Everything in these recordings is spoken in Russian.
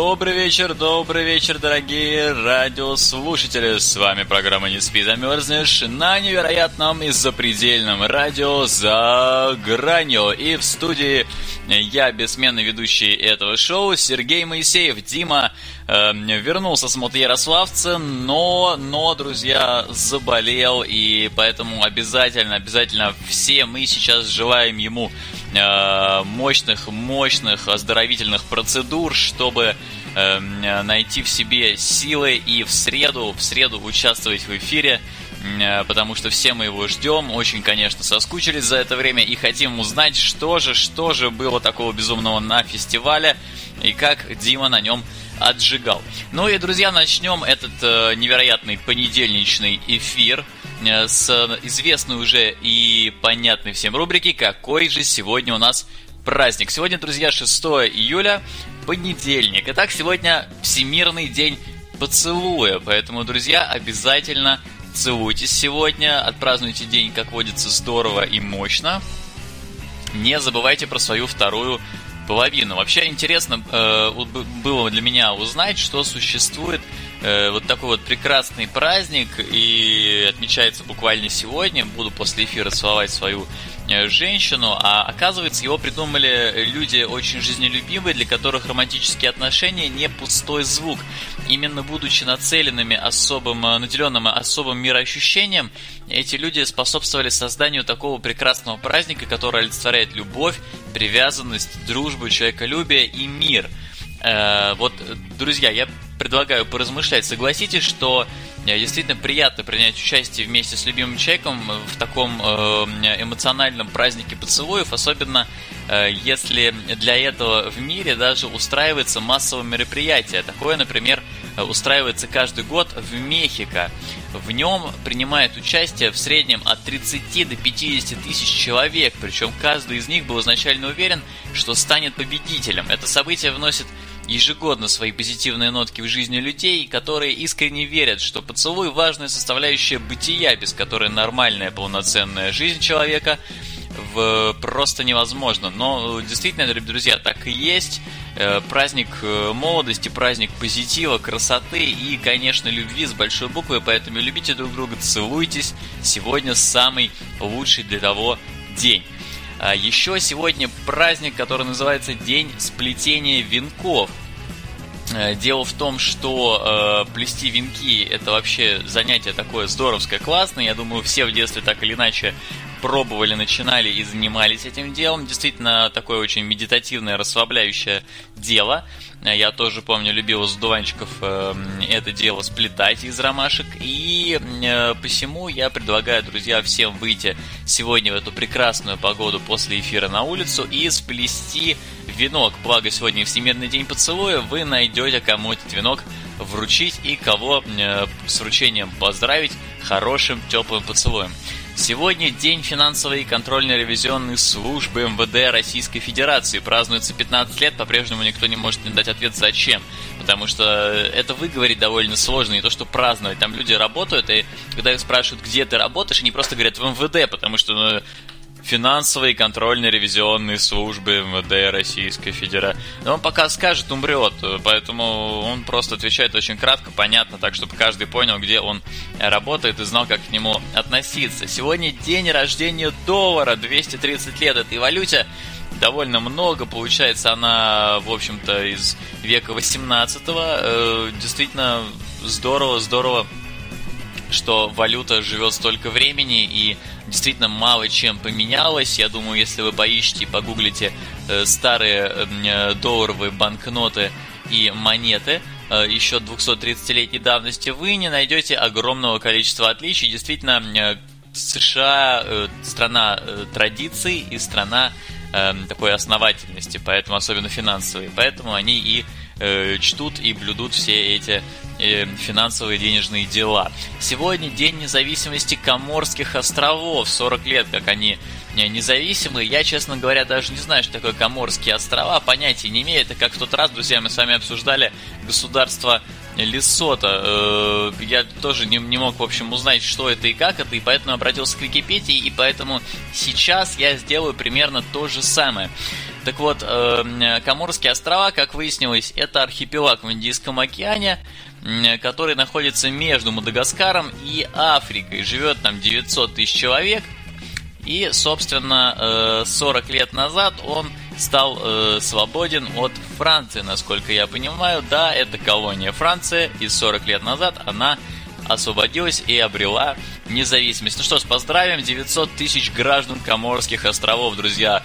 Добрый вечер, добрый вечер, дорогие радиослушатели. С вами программа «Не спи, замерзнешь» на невероятном и запредельном радио «За гранью». И в студии я, бессменный ведущий этого шоу, Сергей Моисеев. Дима э, вернулся с мотоярославца, но, но, друзья, заболел, и поэтому обязательно, обязательно все мы сейчас желаем ему мощных, мощных оздоровительных процедур, чтобы э, найти в себе силы и в среду, в среду участвовать в эфире э, потому что все мы его ждем, очень, конечно, соскучились за это время и хотим узнать, что же, что же было такого безумного на фестивале и как Дима на нем отжигал. Ну и, друзья, начнем этот э, невероятный понедельничный эфир э, с известной уже и понятной всем рубрики «Какой же сегодня у нас праздник?» Сегодня, друзья, 6 июля, понедельник. Итак, сегодня Всемирный день поцелуя, поэтому, друзья, обязательно целуйтесь сегодня, отпразднуйте день, как водится, здорово и мощно. Не забывайте про свою вторую половину. Вообще интересно э, было для меня узнать, что существует э, вот такой вот прекрасный праздник и отмечается буквально сегодня. Буду после эфира целовать свою женщину, а оказывается его придумали люди очень жизнелюбивые, для которых романтические отношения не пустой звук. Именно будучи нацеленными особым, э, наделенным особым мироощущением, эти люди способствовали созданию такого прекрасного праздника, который олицетворяет любовь, привязанность, дружбу, человеколюбие и мир. Э, вот, друзья, я предлагаю поразмышлять. Согласитесь, что э, действительно приятно принять участие вместе с любимым человеком в таком э, эмоциональном празднике поцелуев, особенно э, если для этого в мире даже устраивается массовое мероприятие. Такое, например, устраивается каждый год в Мехико. В нем принимает участие в среднем от 30 до 50 тысяч человек, причем каждый из них был изначально уверен, что станет победителем. Это событие вносит ежегодно свои позитивные нотки в жизни людей, которые искренне верят, что поцелуй – важная составляющая бытия, без которой нормальная полноценная жизнь человека в, просто невозможно. Но действительно, друзья, так и есть. Э, праздник э, молодости, праздник позитива, красоты и, конечно, любви с большой буквы. Поэтому любите друг друга, целуйтесь. Сегодня самый лучший для того день. А еще сегодня праздник, который называется День сплетения венков. Э, дело в том, что э, плести венки это вообще занятие такое здоровское, классное. Я думаю, все в детстве так или иначе пробовали, начинали и занимались этим делом. Действительно, такое очень медитативное, расслабляющее дело. Я тоже помню, любил с дуванчиков э, это дело сплетать из ромашек. И э, посему я предлагаю, друзья, всем выйти сегодня в эту прекрасную погоду после эфира на улицу и сплести венок. Благо, сегодня Всемирный день поцелуя. Вы найдете, кому этот венок вручить и кого э, с вручением поздравить хорошим теплым поцелуем. Сегодня день финансовой и контрольно-ревизионной службы МВД Российской Федерации. Празднуется 15 лет, по-прежнему никто не может мне дать ответ зачем. Потому что это выговорить довольно сложно, не то что праздновать. Там люди работают, и когда их спрашивают, где ты работаешь, они просто говорят в МВД, потому что ну, финансовой и контрольно-ревизионной службы МВД Российской Федерации. Но он пока скажет, умрет, поэтому он просто отвечает очень кратко, понятно, так, чтобы каждый понял, где он работает и знал, как к нему относиться. Сегодня день рождения доллара, 230 лет этой валюте довольно много. Получается, она, в общем-то, из века 18 -го. Действительно, здорово, здорово, что валюта живет столько времени и действительно мало чем поменялось. Я думаю, если вы поищете и погуглите э, старые э, долларовые банкноты и монеты э, еще 230-летней давности, вы не найдете огромного количества отличий. Действительно, США страна традиций и страна э, такой основательности, поэтому особенно финансовой. Поэтому они и э, чтут и блюдут все эти э, финансовые денежные дела. Сегодня День независимости Коморских островов. 40 лет, как они независимые. Я, честно говоря, даже не знаю, что такое Коморские острова. Понятия не имею. Это как в тот раз, друзья, мы с вами обсуждали государство Лесота. Э, я тоже не, не мог, в общем, узнать, что это и как это, и поэтому обратился к Википедии, и поэтому сейчас я сделаю примерно то же самое. Так вот, э, Коморские острова, как выяснилось, это архипелаг в Индийском океане, который находится между Мадагаскаром и Африкой. Живет там 900 тысяч человек. И, собственно, 40 э, лет назад он стал э, свободен от Франции, насколько я понимаю. Да, это колония Франции, и 40 лет назад она освободилась и обрела независимость. Ну что ж, поздравим 900 тысяч граждан Коморских островов, друзья.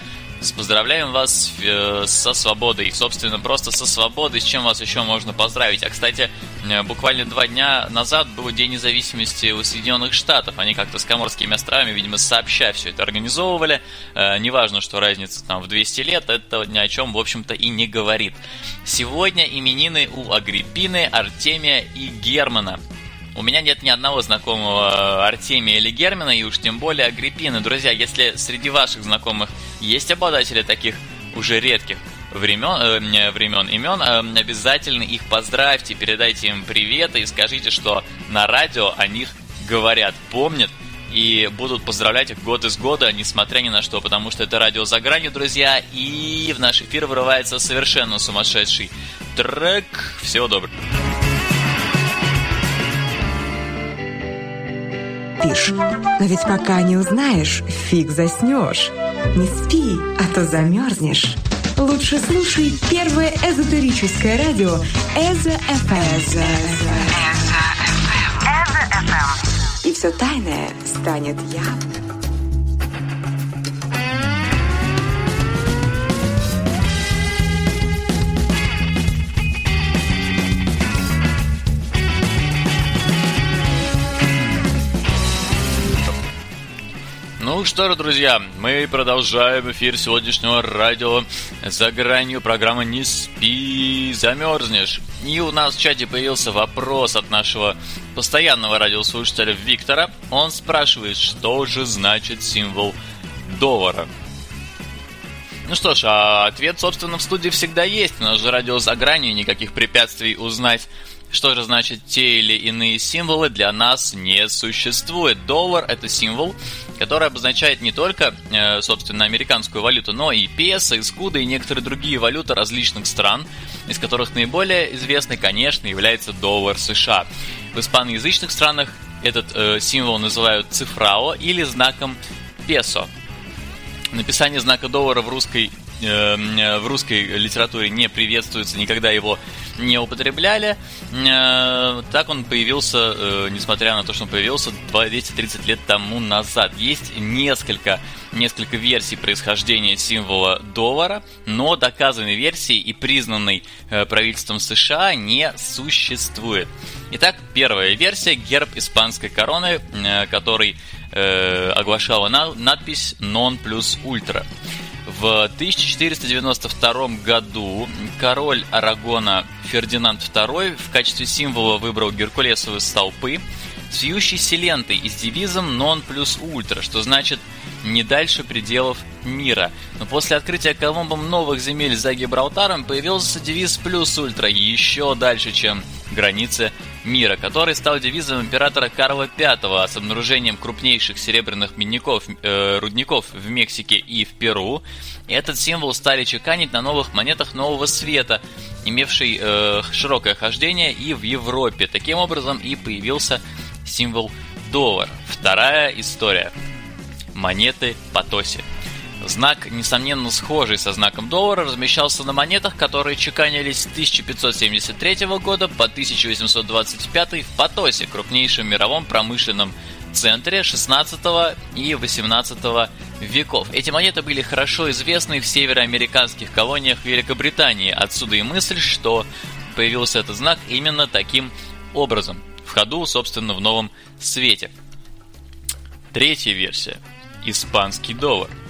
Поздравляем вас э, со свободой. Собственно, просто со свободой, с чем вас еще можно поздравить. А, кстати, э, буквально два дня назад был День независимости у Соединенных Штатов. Они как-то с Коморскими островами, видимо, сообща все это организовывали. Э, неважно, что разница там в 200 лет, это ни о чем, в общем-то, и не говорит. Сегодня именины у Агриппины, Артемия и Германа. У меня нет ни одного знакомого Артемия или Германа, и уж тем более Агриппины. Друзья, если среди ваших знакомых есть обладатели таких уже редких времен, э, времен имен, э, обязательно их поздравьте, передайте им привет и скажите, что на радио о них говорят, помнят и будут поздравлять их год из года, несмотря ни на что, потому что это радио за гранью, друзья, и в наш эфир вырывается совершенно сумасшедший трек. Всего доброго. Спишь. Но ведь пока не узнаешь, фиг заснешь. Не спи, а то замерзнешь. Лучше слушай первое эзотерическое радио Эзо ФМ. И все тайное станет явным. Ну что ж, друзья, мы продолжаем эфир сегодняшнего радио «За гранью» программы «Не спи, замерзнешь». И у нас в чате появился вопрос от нашего постоянного радиослушателя Виктора. Он спрашивает, что же значит символ доллара. Ну что ж, а ответ, собственно, в студии всегда есть. У нас же радио «За гранью», никаких препятствий узнать что же значит те или иные символы для нас не существует. Доллар – это символ, который обозначает не только, э, собственно, американскую валюту, но и песо, и скуды, и некоторые другие валюты различных стран, из которых наиболее известный, конечно, является доллар США. В испаноязычных странах этот э, символ называют цифрао или знаком песо. Написание знака доллара в русской в русской литературе не приветствуется, никогда его не употребляли. Э, так он появился, э, несмотря на то, что он появился 230 лет тому назад. Есть несколько, несколько версий происхождения символа доллара, но доказанной версии и признанной э, правительством США не существует. Итак, первая версия – герб испанской короны, который оглашала надпись «Non plus ultra». В 1492 году король Арагона Фердинанд II в качестве символа выбрал геркулесовые столпы с вьющейся лентой и с девизом «Non plus ultra», что значит «не дальше пределов мира». Но после открытия Колумбом новых земель за Гибралтаром появился девиз «плюс ультра» еще дальше, чем границы мира, который стал девизом императора Карла V с обнаружением крупнейших серебряных медников, э, рудников в Мексике и в Перу. Этот символ стали чеканить на новых монетах нового света, имевший э, широкое хождение и в Европе. Таким образом и появился символ доллар. Вторая история. Монеты Потоси. Знак, несомненно схожий со знаком доллара, размещался на монетах, которые чеканились с 1573 года по 1825 в Потосе, крупнейшем мировом промышленном центре 16 и 18 веков. Эти монеты были хорошо известны в североамериканских колониях Великобритании. Отсюда и мысль, что появился этот знак именно таким образом. В ходу, собственно, в новом свете. Третья версия. Испанский доллар –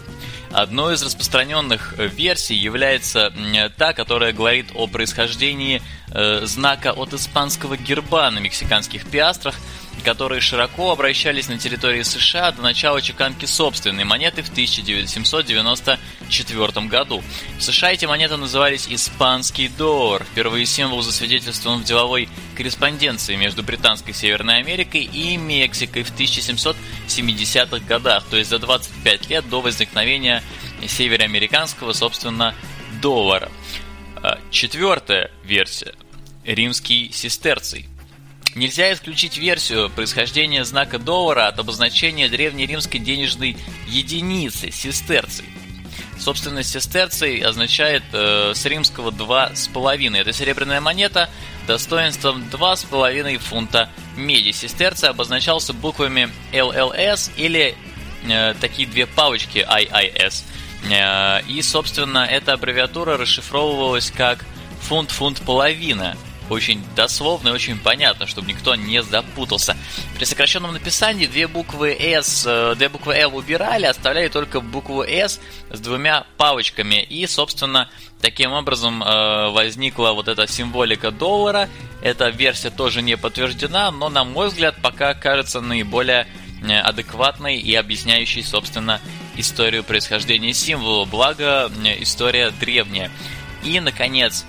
Одной из распространенных версий является та, которая говорит о происхождении э, знака от испанского герба на мексиканских пиастрах – которые широко обращались на территории США до начала чеканки собственной монеты в 1794 году. В США эти монеты назывались «Испанский доллар». Впервые символ засвидетельствован в деловой корреспонденции между Британской Северной Америкой и Мексикой в 1770-х годах, то есть за 25 лет до возникновения североамериканского, собственно, доллара. А, четвертая версия. Римский сестерций – Нельзя исключить версию происхождения знака доллара от обозначения древнеримской денежной единицы – сестерций. Собственно, сестерций означает э, с римского два с половиной. Это серебряная монета достоинством два с половиной фунта меди. Сестерций обозначался буквами LLS или э, такие две палочки IIS. Э, и, собственно, эта аббревиатура расшифровывалась как фунт-фунт-половина очень дословно и очень понятно, чтобы никто не запутался. При сокращенном написании две буквы S, э, две буквы L убирали, оставляли только букву S с двумя палочками. И, собственно, таким образом э, возникла вот эта символика доллара. Эта версия тоже не подтверждена, но, на мой взгляд, пока кажется наиболее э, адекватной и объясняющей, собственно, историю происхождения символа, благо история древняя. И, наконец,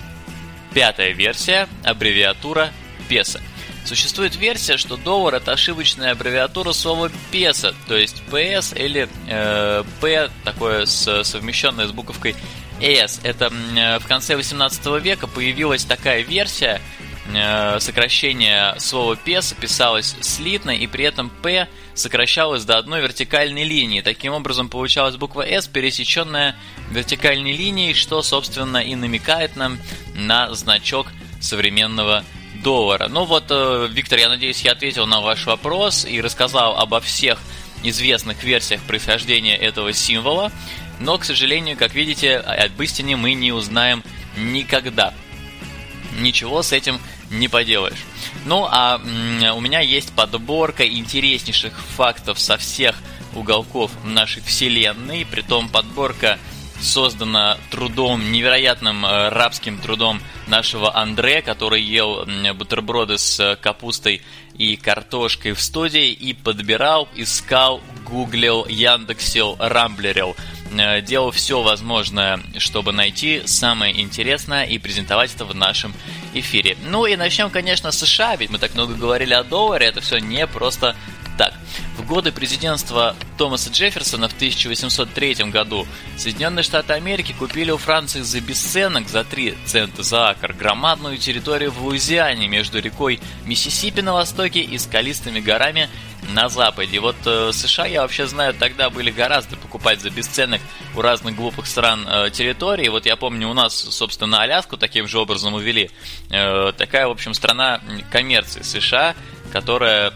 Пятая версия – аббревиатура песо. Существует версия, что доллар это ошибочная аббревиатура слова песо, то есть PS или э, P, такое с, совмещенное с буковкой S. Это э, в конце 18 века появилась такая версия, сокращение слова песо писалось слитно, и при этом P сокращалось до одной вертикальной линии. Таким образом, получалась буква S, пересеченная вертикальной линией, что, собственно, и намекает нам на значок современного доллара. Ну вот, э, Виктор, я надеюсь, я ответил на ваш вопрос и рассказал обо всех известных версиях происхождения этого символа, но, к сожалению, как видите, об истине мы не узнаем никогда. Ничего с этим не поделаешь. Ну, а у меня есть подборка интереснейших фактов со всех уголков нашей вселенной, притом подборка создана трудом, невероятным э, рабским трудом нашего Андре, который ел бутерброды с капустой и картошкой в студии и подбирал, искал, гуглил, яндексил, рамблерил. Э, делал все возможное, чтобы найти самое интересное и презентовать это в нашем эфире. Ну и начнем, конечно, с США, ведь мы так много говорили о долларе, это все не просто так. В годы президентства Томаса Джефферсона в 1803 году Соединенные Штаты Америки купили у Франции за бесценок, за 3 цента за акр, громадную территорию в Луизиане между рекой Миссисипи на востоке и скалистыми горами на западе. Вот э, США, я вообще знаю, тогда были гораздо покупать за бесценок у разных глупых стран э, территории. Вот я помню, у нас, собственно, Аляску таким же образом увели. Э, такая, в общем, страна коммерции США, которая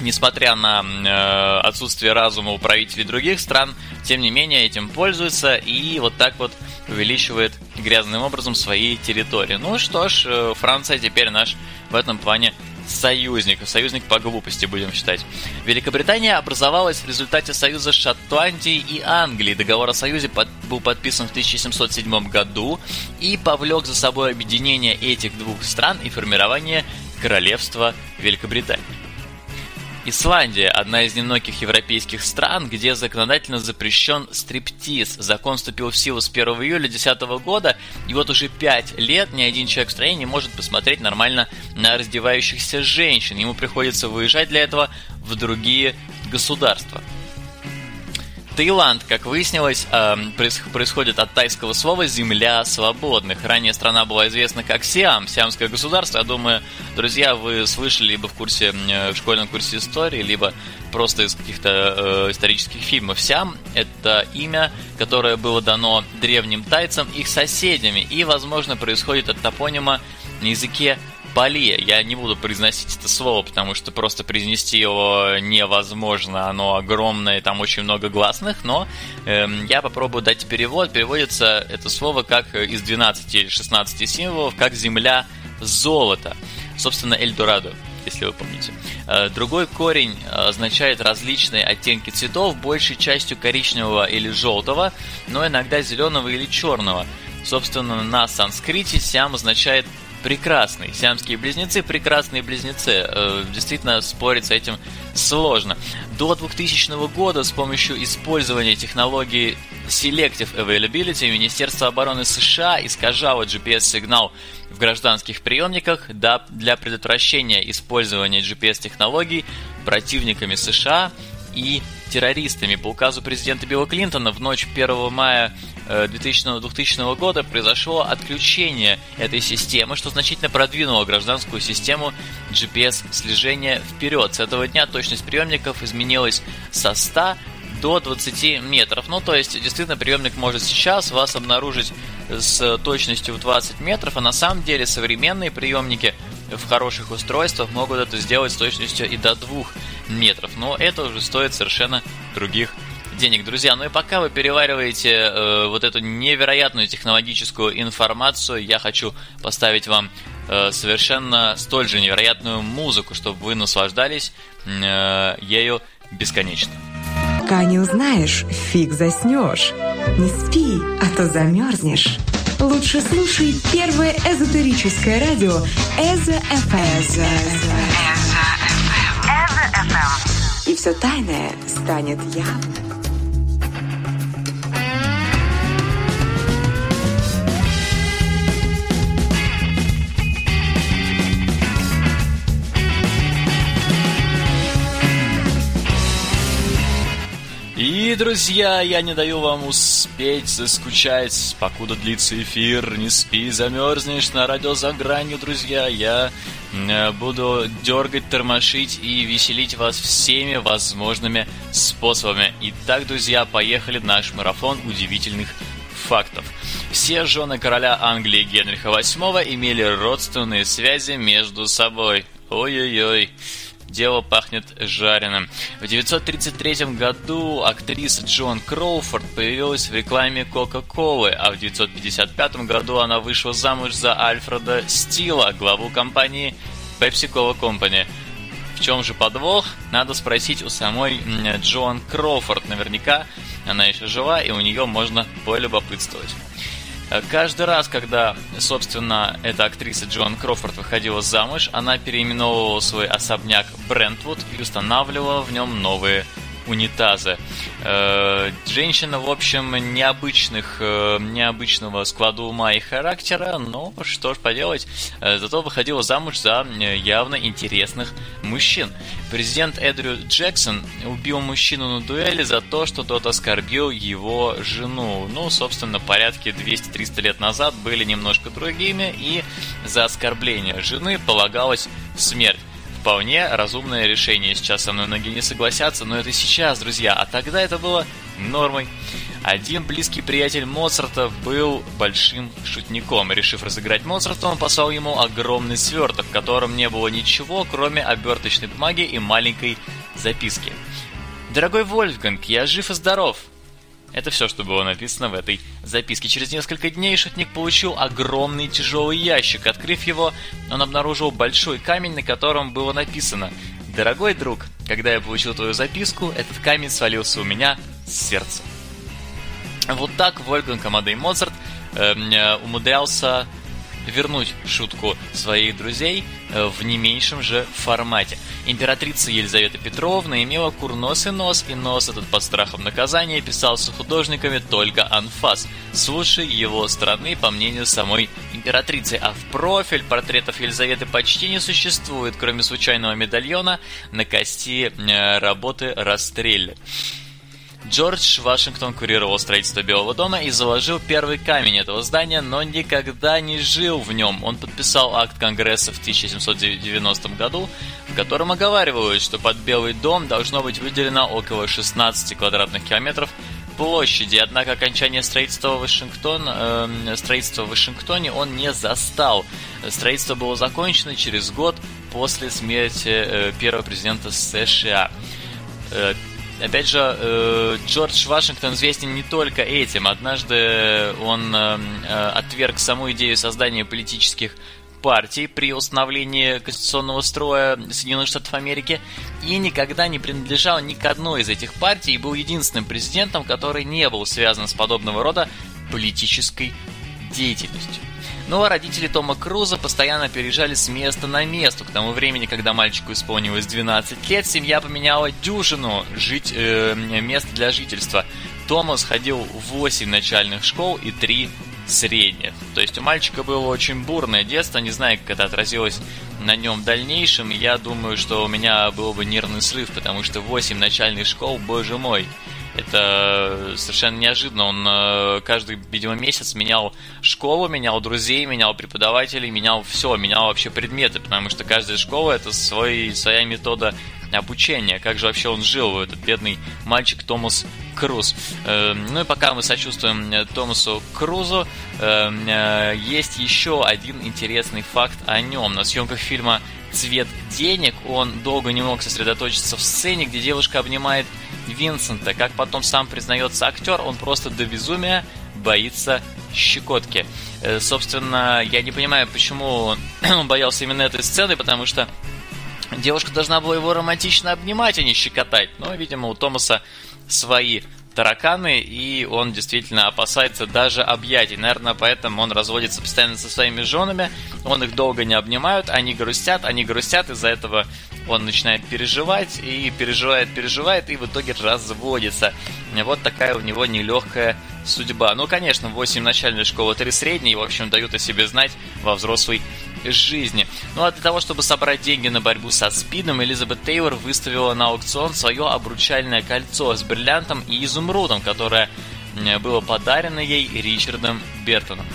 несмотря на э, отсутствие разума у правителей других стран, тем не менее этим пользуется и вот так вот увеличивает грязным образом свои территории. Ну что ж, э, Франция теперь наш в этом плане союзник, союзник по глупости будем считать. Великобритания образовалась в результате союза Шотландии и Англии. Договор о союзе под, был подписан в 1707 году и повлек за собой объединение этих двух стран и формирование королевства Великобритании. Исландия – одна из немногих европейских стран, где законодательно запрещен стриптиз. Закон вступил в силу с 1 июля 2010 года, и вот уже 5 лет ни один человек в стране не может посмотреть нормально на раздевающихся женщин. Ему приходится выезжать для этого в другие государства. Таиланд, как выяснилось, эм, происходит от тайского слова «земля свободных». Ранее страна была известна как Сиам, сиамское государство. Я думаю, друзья, вы слышали либо в курсе, в школьном курсе истории, либо просто из каких-то э, исторических фильмов. Сиам – это имя, которое было дано древним тайцам их соседями, и, возможно, происходит от топонима на языке Балия. Я не буду произносить это слово, потому что просто произнести его невозможно. Оно огромное, там очень много гласных, но э, я попробую дать перевод. Переводится это слово как из 12 или 16 символов, как земля золота. Собственно, Эльдорадо. если вы помните. Э, другой корень означает различные оттенки цветов, большей частью коричневого или желтого, но иногда зеленого или черного. Собственно, на санскрите сям означает прекрасный. Сиамские близнецы, прекрасные близнецы. Э, действительно, спорить с этим сложно. До 2000 года с помощью использования технологии Selective Availability Министерство обороны США искажало GPS-сигнал в гражданских приемниках для предотвращения использования GPS-технологий противниками США и террористами. По указу президента Билла Клинтона в ночь 1 мая 2000, 2000 года произошло отключение этой системы, что значительно продвинуло гражданскую систему GPS-слежения вперед. С этого дня точность приемников изменилась со 100 до 20 метров. Ну, то есть, действительно, приемник может сейчас вас обнаружить с точностью в 20 метров, а на самом деле современные приемники в хороших устройствах могут это сделать с точностью и до 2 метров. Но это уже стоит совершенно других денег, друзья. Ну и пока вы перевариваете э, вот эту невероятную технологическую информацию, я хочу поставить вам э, совершенно столь же невероятную музыку, чтобы вы наслаждались э, ею бесконечно. Пока не узнаешь, фиг заснешь. Не спи, а то замерзнешь. Лучше слушай первое эзотерическое радио Эзо ФМ. И все тайное станет явным. Друзья, я не даю вам успеть заскучать, покуда длится эфир. Не спи, замерзнешь на радио за гранью, друзья. Я э, буду дергать, тормошить и веселить вас всеми возможными способами. Итак, друзья, поехали наш марафон удивительных фактов. Все жены короля Англии Генриха VIII имели родственные связи между собой. Ой-ой-ой дело пахнет жареным. В 1933 году актриса Джон Кроуфорд появилась в рекламе Кока-Колы, а в 1955 году она вышла замуж за Альфреда Стила, главу компании Pepsi Cola Company. В чем же подвох? Надо спросить у самой Джон Кроуфорд. Наверняка она еще жива, и у нее можно полюбопытствовать. Э, каждый раз, когда, собственно, эта актриса Джон Крофорд выходила замуж, она переименовывала свой особняк Брентвуд и устанавливала в нем новые унитазы. Э, женщина, в общем, необычных, э, необычного склада ума и характера, но что ж поделать, э, зато выходила замуж за явно интересных мужчин. Президент Эдрю Джексон убил мужчину на дуэли за то, что тот оскорбил его жену. Ну, собственно, порядки 200-300 лет назад были немножко другими, и за оскорбление жены полагалась смерть вполне разумное решение. Сейчас со мной многие не согласятся, но это сейчас, друзья. А тогда это было нормой. Один близкий приятель Моцарта был большим шутником. Решив разыграть Моцарта, он послал ему огромный сверток, в котором не было ничего, кроме оберточной бумаги и маленькой записки. «Дорогой Вольфганг, я жив и здоров. Это все, что было написано в этой записке. Через несколько дней шутник получил огромный тяжелый ящик. Открыв его, он обнаружил большой камень, на котором было написано «Дорогой друг, когда я получил твою записку, этот камень свалился у меня с сердца». Вот так Вольфганг Амадей Моцарт эм, э, умудрялся вернуть шутку своих друзей э, в не меньшем же формате. Императрица Елизавета Петровна имела курносый нос, и нос этот под страхом наказания писался художниками только анфас, с лучшей его стороны, по мнению самой императрицы. А в профиль портретов Елизаветы почти не существует, кроме случайного медальона на кости э, работы Растрелли. Джордж Вашингтон курировал строительство Белого дома и заложил первый камень этого здания, но никогда не жил в нем. Он подписал акт Конгресса в 1790 году, в котором оговаривают, что под Белый дом должно быть выделено около 16 квадратных километров площади, однако окончание строительства Вашингтон, э, строительства в Вашингтоне он не застал. Строительство было закончено через год после смерти э, первого президента США. Опять же, э, Джордж Вашингтон известен не только этим. Однажды он э, э, отверг саму идею создания политических партий при установлении конституционного строя Соединенных Штатов Америки и никогда не принадлежал ни к одной из этих партий и был единственным президентом, который не был связан с подобного рода политической деятельностью. Ну а родители Тома Круза постоянно переезжали с места на место. К тому времени, когда мальчику исполнилось 12 лет, семья поменяла дюжину жить, э, мест для жительства. Томас ходил в 8 начальных школ и 3 средних. То есть у мальчика было очень бурное детство, не знаю, как это отразилось на нем в дальнейшем. Я думаю, что у меня был бы нервный срыв, потому что 8 начальных школ, боже мой. Это совершенно неожиданно. Он э, каждый, видимо, месяц менял школу, менял друзей, менял преподавателей, менял все, менял вообще предметы, потому что каждая школа это свой, своя метода обучения. Как же вообще он жил, этот бедный мальчик Томас Круз. Э, ну и пока мы сочувствуем э, Томасу Крузу, есть еще один интересный факт о нем. На съемках фильма «Цвет денег» он долго не мог сосредоточиться в сцене, где девушка обнимает Винсента. Как потом сам признается актер, он просто до безумия боится щекотки. Э, собственно, я не понимаю, почему он боялся именно этой сцены, потому что девушка должна была его романтично обнимать, а не щекотать. Но, видимо, у Томаса свои тараканы, и он действительно опасается даже объятий. Наверное, поэтому он разводится постоянно со своими женами, он их долго не обнимают, они грустят, они грустят, из-за этого он начинает переживать, и переживает, переживает, и в итоге разводится. Вот такая у него нелегкая судьба. Ну, конечно, 8 начальной школы, 3 средней, в общем, дают о себе знать во взрослой жизни. Ну а для того, чтобы собрать деньги на борьбу со СПИДом, Элизабет Тейлор выставила на аукцион свое обручальное кольцо с бриллиантом и изумрудом, которое было подарено ей Ричардом Бертоном.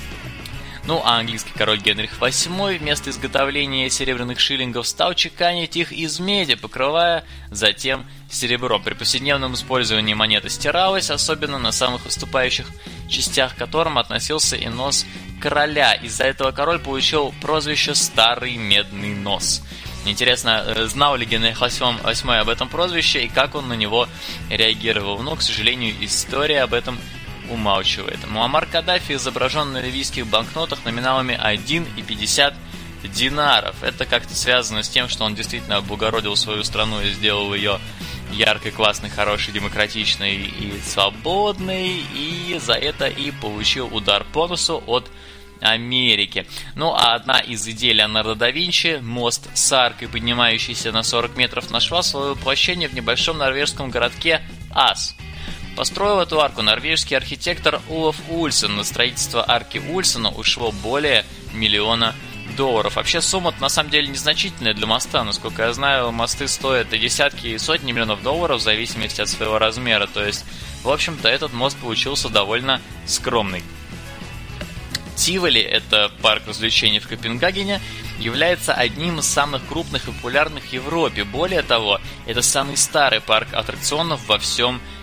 Ну а английский король Генрих VIII вместо изготовления серебряных шиллингов стал чеканить их из меди, покрывая затем серебром. При повседневном использовании монета стиралась, особенно на самых выступающих частях, к которым относился и нос короля. Из-за этого король получил прозвище «Старый медный нос». Интересно, э, знал ли Генрих VIII об этом прозвище и как он на него реагировал. Но, к сожалению, история об этом умалчивает. Муаммар Каддафи изображен на ливийских банкнотах номиналами 1 и 50 динаров. Это как-то связано с тем, что он действительно облагородил свою страну и сделал ее яркой, классной, хорошей, демократичной и свободной, и за это и получил удар по носу от Америки. Ну а одна из идей Леонардо да Винчи, мост с аркой, поднимающийся на 40 метров, нашла свое воплощение в небольшом норвежском городке Ас. Построил эту арку норвежский архитектор Улов Ульсен. На строительство арки Ульсена ушло более миллиона долларов. Вообще сумма на самом деле незначительная для моста. Насколько я знаю, мосты стоят и десятки, и сотни миллионов долларов в зависимости от своего размера. То есть, в общем-то, этот мост получился довольно скромный. Тиволи, это парк развлечений в Копенгагене, является одним из самых крупных и популярных в Европе. Более того, это самый старый парк аттракционов во всем мире.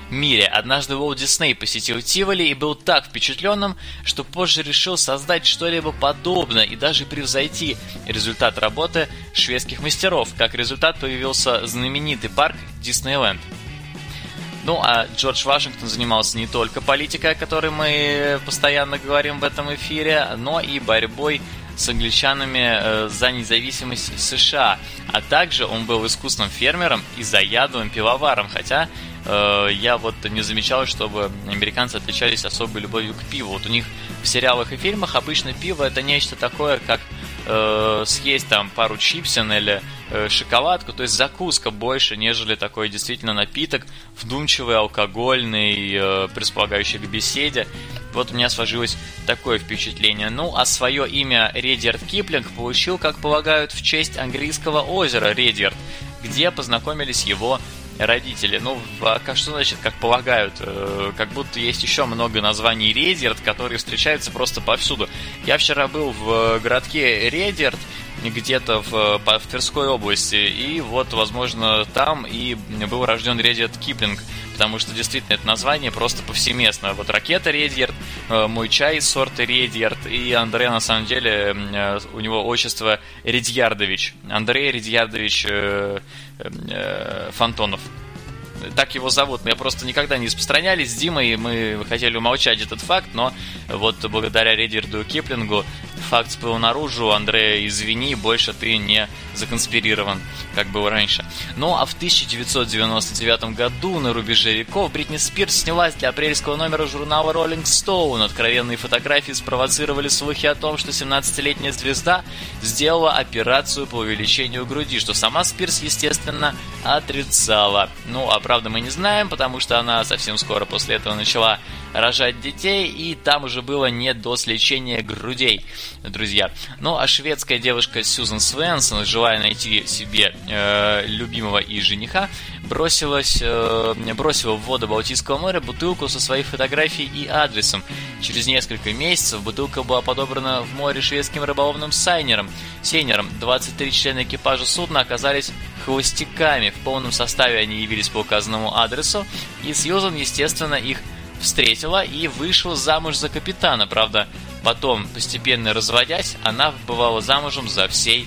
Однажды Уолт Дисней посетил Тиволи и был так впечатленным, что позже решил создать что-либо подобное и даже превзойти результат работы шведских мастеров. Как результат появился знаменитый парк Диснейленд. Ну, а Джордж Вашингтон занимался не только политикой, о которой мы постоянно говорим в этом эфире, но и борьбой с англичанами э, за независимость США. А также он был искусным фермером и заядлым пивоваром, хотя я вот не замечал, чтобы американцы отличались особой любовью к пиву. Вот у них в сериалах и фильмах обычно пиво это нечто такое, как э, съесть там пару чипсин или э, шоколадку, то есть закуска больше, нежели такой действительно напиток, вдумчивый, алкогольный, э, располагающий к беседе. Вот у меня сложилось такое впечатление. Ну, а свое имя Редиард Киплинг получил, как полагают, в честь английского озера Редиард, где познакомились его родители. Ну, а что значит, как полагают? Э, как будто есть еще много названий Редерт, которые встречаются просто повсюду. Я вчера был в городке Редерт, где-то в, в Тверской области, и вот, возможно, там и был рожден Редерт Киплинг, потому что действительно это название просто повсеместно. Вот ракета Редьярд, э, мой чай сорта Редьярд, и Андрей, на самом деле, э, у него отчество Редьярдович. Андрей Редьярдович Э, Фантонов. Так его зовут. Мы просто никогда не распространялись с Димой, мы хотели умолчать этот факт, но вот благодаря Редерду Киплингу факт всплыл наружу, Андрея, извини, больше ты не законспирирован, как было раньше. Ну а в 1999 году на рубеже веков Бритни Спирс снялась для апрельского номера журнала Rolling Stone. Откровенные фотографии спровоцировали слухи о том, что 17-летняя звезда сделала операцию по увеличению груди, что сама Спирс, естественно, отрицала. Ну, а правда мы не знаем, потому что она совсем скоро после этого начала рожать детей, и там уже было не до слечения грудей, друзья. Ну, а шведская девушка Сьюзан Свенсон, желая найти себе э, любимого и жениха, бросилась, э, бросила в воду Балтийского моря бутылку со своей фотографией и адресом. Через несколько месяцев бутылка была подобрана в море шведским рыболовным сайнером. Сейнером 23 члена экипажа судна оказались холостяками. В полном составе они явились по указанному адресу, и Сьюзан, естественно, их встретила и вышла замуж за капитана. Правда, потом, постепенно разводясь, она бывала замужем за всей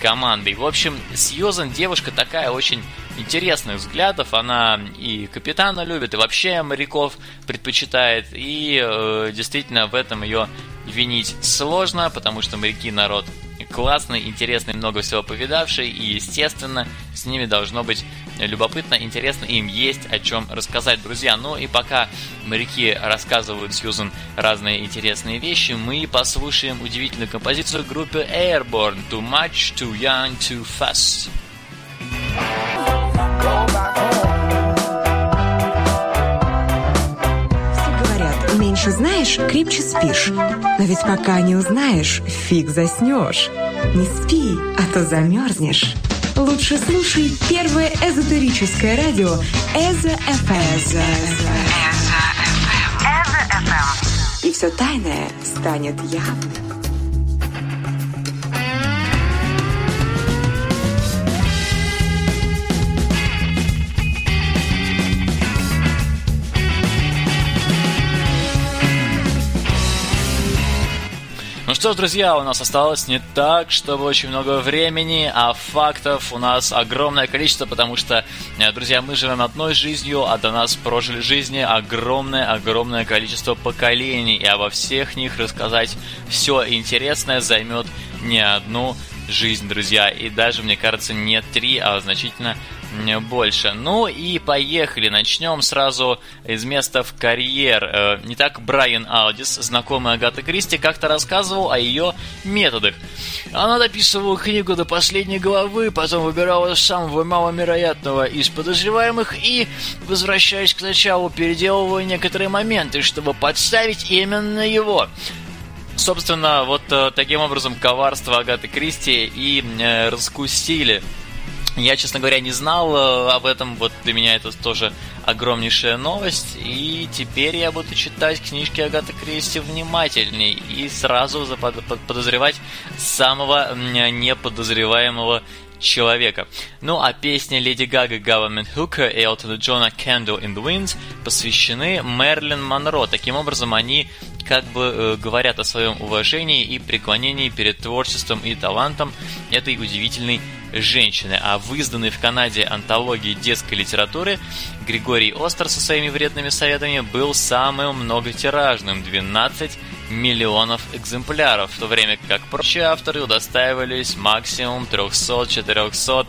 командой. В общем, Сьюзан девушка такая очень интересных взглядов. Она и капитана любит, и вообще моряков предпочитает. И э, действительно в этом ее винить сложно, потому что моряки народ классный, интересный, много всего повидавший, и, естественно, с ними должно быть любопытно, интересно, им есть о чем рассказать, друзья. Ну и пока моряки рассказывают Сьюзан разные интересные вещи, мы послушаем удивительную композицию группы Airborne «Too Much, Too Young, Too Fast». Меньше знаешь, крепче спишь. Но ведь пока не узнаешь, фиг заснешь. Не спи, а то замерзнешь. Лучше слушай первое эзотерическое радио Эзо ФМ. И все тайное станет явным. Ну что ж, друзья, у нас осталось не так, чтобы очень много времени, а фактов у нас огромное количество, потому что, э, друзья, мы живем одной жизнью, а до нас прожили жизни огромное-огромное количество поколений, и обо всех них рассказать все интересное займет не одну жизнь, друзья, и даже, мне кажется, не три, а значительно больше. Ну и поехали. Начнем сразу из места в карьер. Э, не так Брайан Аудис, знакомый Агаты Кристи, как-то рассказывал о ее методах. Она дописывала книгу до последней главы, потом выбирала самого маловероятного из подозреваемых и, возвращаясь к началу, переделывала некоторые моменты, чтобы подставить именно его. Собственно, вот э, таким образом коварство Агаты Кристи и э, раскусили я, честно говоря, не знал э, об этом. Вот для меня это тоже огромнейшая новость. И теперь я буду читать книжки Агаты Кристи внимательней и сразу подозревать самого неподозреваемого человека. Ну а песни Леди Гага Government Hooker и Элтона Джона Candle in the Wind посвящены Мерлин Монро. Таким образом, они как бы э, говорят о своем уважении и преклонении перед творчеством и талантом этой удивительной женщины. А в изданной в Канаде антологии детской литературы Григорий Остер со своими вредными советами был самым многотиражным – 12 миллионов экземпляров, в то время как прочие авторы удостаивались максимум 300-400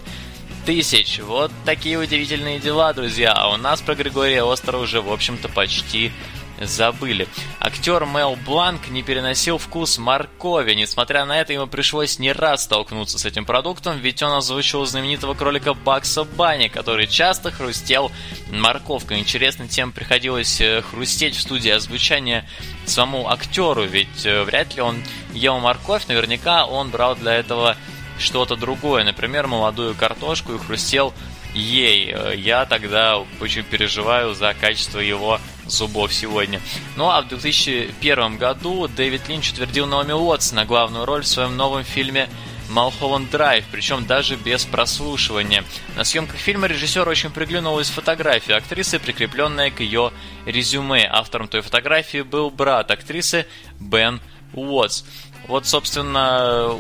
тысяч. Вот такие удивительные дела, друзья. А у нас про Григория Остера уже, в общем-то, почти забыли. Актер Мел Бланк не переносил вкус моркови. Несмотря на это, ему пришлось не раз столкнуться с этим продуктом, ведь он озвучивал знаменитого кролика Бакса Банни, который часто хрустел морковкой. Интересно, тем приходилось э, хрустеть в студии озвучания самому актеру, ведь э, вряд ли он ел морковь, наверняка он брал для этого что-то другое, например, молодую картошку и хрустел ей. Э, я тогда очень переживаю за качество его зубов сегодня. Ну а в 2001 году Дэвид Линч утвердил Наоми Уотс на главную роль в своем новом фильме Малхолланд Драйв, причем даже без прослушивания. На съемках фильма режиссер очень приглянулась фотография актрисы, прикрепленная к ее резюме. Автором той фотографии был брат актрисы Бен Уотс. Вот, собственно,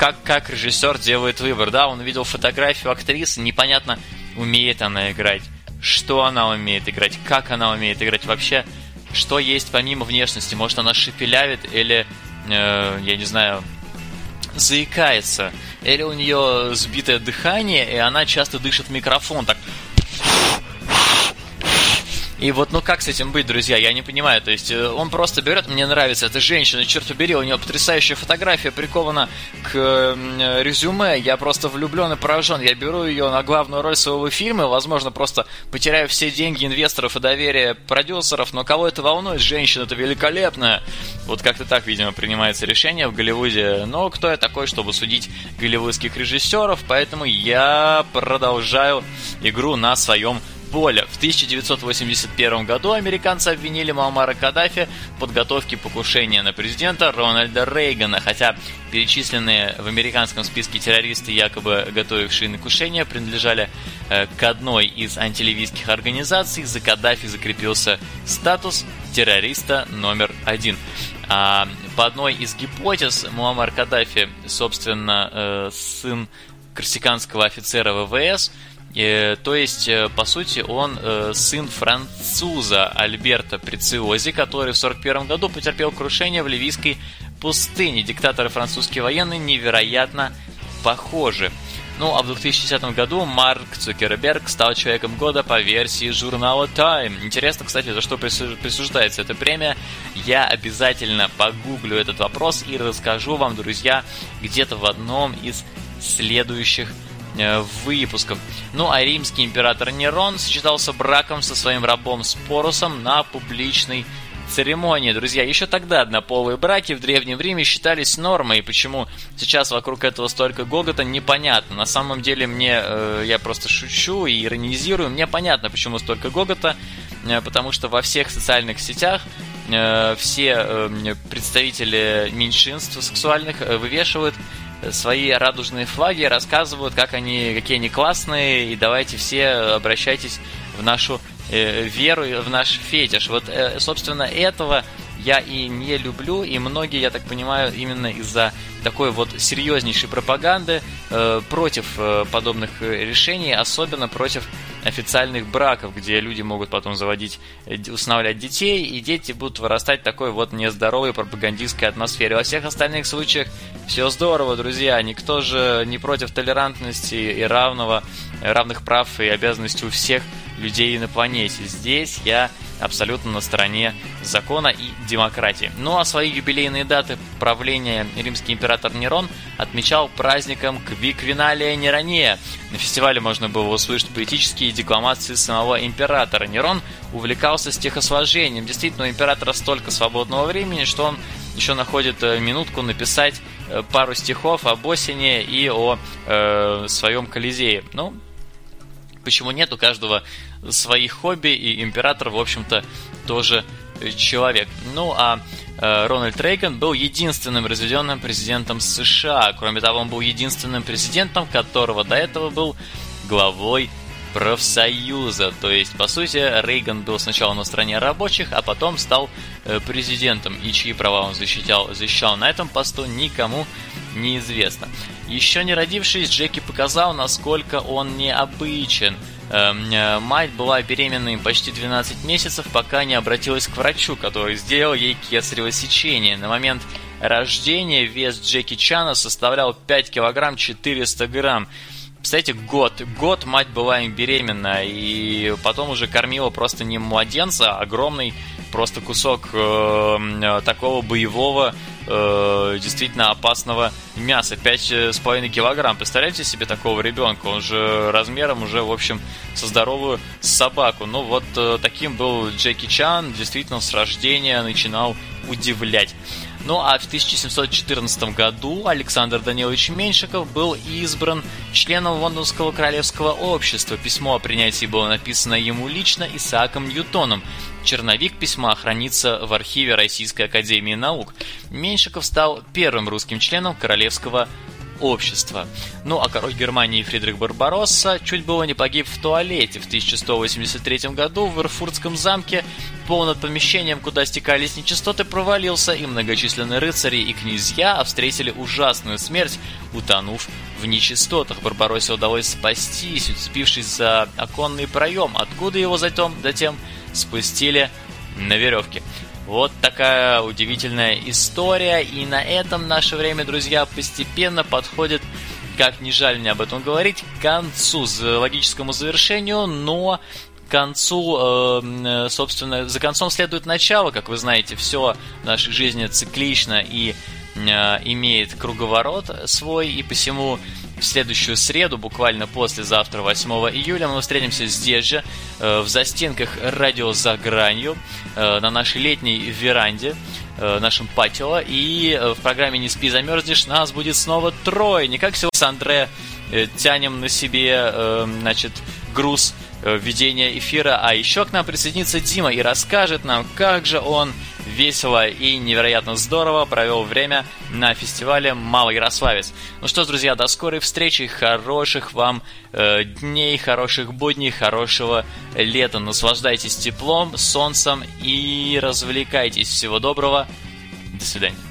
как, как режиссер делает выбор. Да, он увидел фотографию актрисы, непонятно, умеет она играть что она умеет играть, как она умеет играть вообще, что есть помимо внешности. Может, она шепелявит или э, я не знаю, заикается, или у нее сбитое дыхание, и она часто дышит в микрофон, так и вот, ну как с этим быть, друзья, я не понимаю. То есть э, он просто берет, мне нравится эта женщина, черт побери, у нее потрясающая фотография прикована к э, резюме. Я просто влюблен и поражен. Я беру ее на главную роль своего фильма, возможно, просто потеряю все деньги инвесторов и доверие продюсеров, но кого это волнует? Женщина-то великолепная. Вот как-то так, видимо, принимается решение в Голливуде. Но кто я такой, чтобы судить голливудских режиссеров? Поэтому я продолжаю игру на своем поле. В 1981 году американцы обвинили Муаммара Каддафи в подготовке покушения на президента Рональда Рейгана, хотя перечисленные в американском списке террористы, якобы готовившие покушение, принадлежали э, к одной из антиливийских организаций, за Каддафи закрепился статус террориста номер один. А по одной из гипотез Муаммар Каддафи, собственно, э, сын корсиканского офицера ВВС – то есть, э, по сути, он э, сын француза Альберта Прециози, который в 1941 году потерпел крушение в ливийской пустыне. Диктаторы французские военные невероятно похожи. Ну, а в 2010 году Марк Цукерберг стал человеком года по версии журнала Time. Интересно, кстати, за что присуждается эта премия. Я обязательно погуглю этот вопрос и расскажу вам, друзья, где-то в одном из следующих Э, выпусков. Ну а римский император Нерон сочетался браком со своим рабом Спорусом на публичной церемонии. Друзья, еще тогда однополые браки в Древнем Риме считались нормой, и почему сейчас вокруг этого столько гогота, непонятно. На самом деле мне, э, я просто шучу и иронизирую, мне понятно, почему столько гогота, э, потому что во всех социальных сетях э, все э, представители меньшинств сексуальных э, вывешивают свои радужные флаги, рассказывают, как они, какие они классные, и давайте все обращайтесь в нашу э, веру, в наш фетиш. Вот, э, собственно, этого я и не люблю, и многие, я так понимаю, именно из-за такой вот серьезнейшей пропаганды э, против э, подобных э, решений, особенно против официальных браков, где люди могут потом заводить, устанавливать детей, и дети будут вырастать в такой вот нездоровой пропагандистской атмосфере. Во всех остальных случаях все здорово, друзья, никто же не против толерантности и равного, равных прав и обязанностей у всех людей на планете. Здесь я абсолютно на стороне закона и демократии. Ну а свои юбилейные даты правления римский император Нерон отмечал праздником Квиквиналия Нерония. На фестивале можно было услышать поэтические декламации самого императора. Нерон увлекался стихосложением. Действительно, у императора столько свободного времени, что он еще находит э, минутку написать э, пару стихов об осени и о э, своем Колизее. Ну, почему нет? У каждого свои хобби, и император, в общем-то, тоже человек. Ну, а э, Рональд Рейган был единственным разведенным президентом США. Кроме того, он был единственным президентом, которого до этого был главой профсоюза. То есть, по сути, Рейган был сначала на стороне рабочих, а потом стал э, президентом. И чьи права он защищал, защищал на этом посту, никому неизвестно. Еще не родившись, Джеки показал, насколько он необычен. Эм, э, мать была беременной почти 12 месяцев, пока не обратилась к врачу, который сделал ей кесарево сечение. На момент рождения вес Джеки Чана составлял 5 килограмм 400 грамм. Представляете, год. Год мать была им беременна, и потом уже кормила просто не младенца, а огромный просто кусок э, такого боевого э, действительно опасного мяса. 5,5 килограмм. Представляете себе такого ребенка? Он же размером уже, в общем, со здоровую собаку. Ну, вот э, таким был Джеки Чан. Действительно, с рождения начинал удивлять. Ну а в 1714 году Александр Данилович Меньшиков был избран членом Лондонского королевского общества. Письмо о принятии было написано ему лично Исааком Ньютоном. Черновик письма хранится в архиве Российской Академии Наук. Меньшиков стал первым русским членом Королевского общества. Ну а король Германии Фридрих Барбаросса чуть было не погиб в туалете в 1183 году в Эрфуртском замке. Пол над помещением, куда стекались нечистоты, провалился, и многочисленные рыцари и князья встретили ужасную смерть, утонув в нечистотах. Барбароссе удалось спастись, уцепившись за оконный проем, откуда его затем, затем спустили на веревке. Вот такая удивительная история. И на этом наше время, друзья, постепенно подходит как ни жаль мне об этом говорить, к концу, логическому завершению, но к концу, э, собственно, за концом следует начало, как вы знаете, все в нашей жизни циклично и э, имеет круговорот свой, и посему в следующую среду, буквально послезавтра, 8 июля, мы встретимся здесь же, э, в застенках радио «За гранью», на нашей летней веранде, нашем патио, и в программе «Не спи, замерзнешь» нас будет снова трое, не как сегодня с Андре тянем на себе, значит, груз Э, ведения эфира, а еще к нам присоединится Дима и расскажет нам, как же он весело и невероятно здорово провел время на фестивале Малый Ярославец. Ну что ж, друзья, до скорой встречи, хороших вам э, дней, хороших будней, хорошего лета. Наслаждайтесь теплом, солнцем и развлекайтесь. Всего доброго, до свидания.